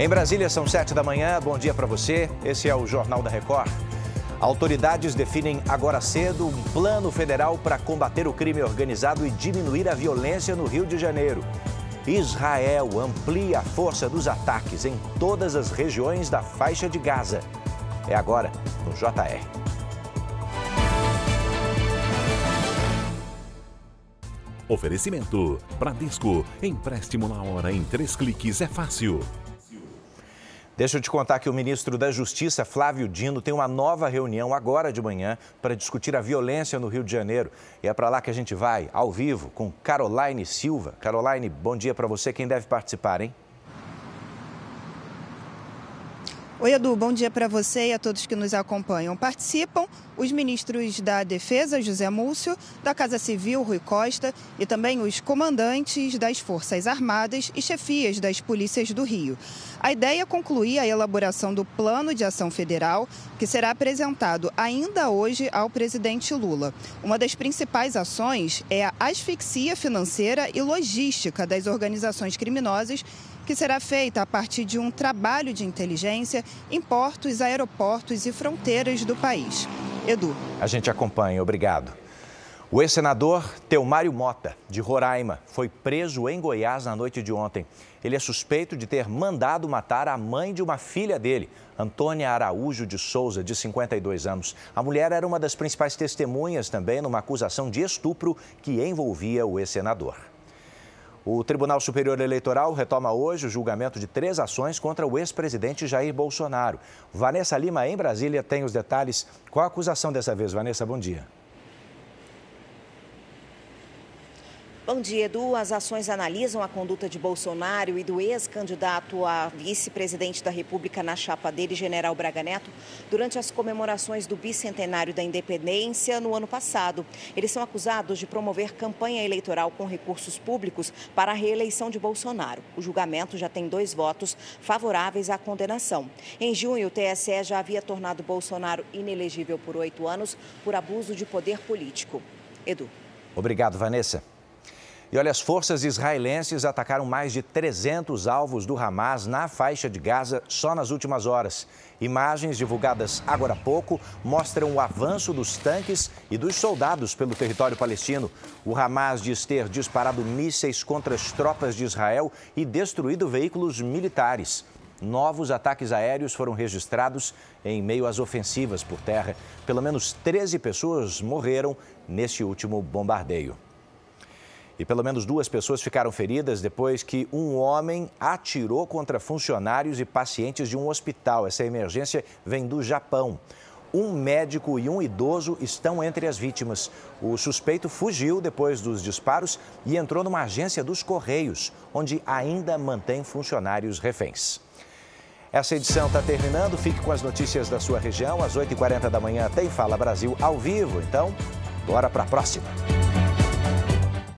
Em Brasília, são sete da manhã. Bom dia para você. Esse é o Jornal da Record. Autoridades definem agora cedo um plano federal para combater o crime organizado e diminuir a violência no Rio de Janeiro. Israel amplia a força dos ataques em todas as regiões da faixa de Gaza. É agora no JR. Oferecimento: Bradesco. Empréstimo na hora em três cliques é fácil. Deixa eu te contar que o ministro da Justiça, Flávio Dino, tem uma nova reunião agora de manhã para discutir a violência no Rio de Janeiro. E é para lá que a gente vai, ao vivo, com Caroline Silva. Caroline, bom dia para você. Quem deve participar, hein? Oi, Edu, bom dia para você e a todos que nos acompanham. Participam os ministros da Defesa, José Múcio, da Casa Civil, Rui Costa, e também os comandantes das Forças Armadas e chefias das polícias do Rio. A ideia é concluir a elaboração do Plano de Ação Federal, que será apresentado ainda hoje ao presidente Lula. Uma das principais ações é a asfixia financeira e logística das organizações criminosas que será feita a partir de um trabalho de inteligência em portos, aeroportos e fronteiras do país. Edu. A gente acompanha, obrigado. O ex-senador Teomário Mota, de Roraima, foi preso em Goiás na noite de ontem. Ele é suspeito de ter mandado matar a mãe de uma filha dele, Antônia Araújo de Souza, de 52 anos. A mulher era uma das principais testemunhas também numa acusação de estupro que envolvia o ex-senador. O Tribunal Superior Eleitoral retoma hoje o julgamento de três ações contra o ex-presidente Jair Bolsonaro. Vanessa Lima, em Brasília, tem os detalhes. Qual a acusação dessa vez, Vanessa? Bom dia. Bom dia, Edu. As ações analisam a conduta de Bolsonaro e do ex-candidato a vice-presidente da República na chapa dele, General Braga Neto, durante as comemorações do bicentenário da independência no ano passado. Eles são acusados de promover campanha eleitoral com recursos públicos para a reeleição de Bolsonaro. O julgamento já tem dois votos favoráveis à condenação. Em junho, o TSE já havia tornado Bolsonaro inelegível por oito anos por abuso de poder político. Edu. Obrigado, Vanessa. E olha, as forças israelenses atacaram mais de 300 alvos do Hamas na faixa de Gaza só nas últimas horas. Imagens divulgadas agora há pouco mostram o avanço dos tanques e dos soldados pelo território palestino. O Hamas diz ter disparado mísseis contra as tropas de Israel e destruído veículos militares. Novos ataques aéreos foram registrados em meio às ofensivas por terra. Pelo menos 13 pessoas morreram neste último bombardeio. E pelo menos duas pessoas ficaram feridas depois que um homem atirou contra funcionários e pacientes de um hospital. Essa emergência vem do Japão. Um médico e um idoso estão entre as vítimas. O suspeito fugiu depois dos disparos e entrou numa agência dos Correios, onde ainda mantém funcionários reféns. Essa edição está terminando. Fique com as notícias da sua região. Às 8h40 da manhã tem Fala Brasil ao vivo. Então, bora para a próxima.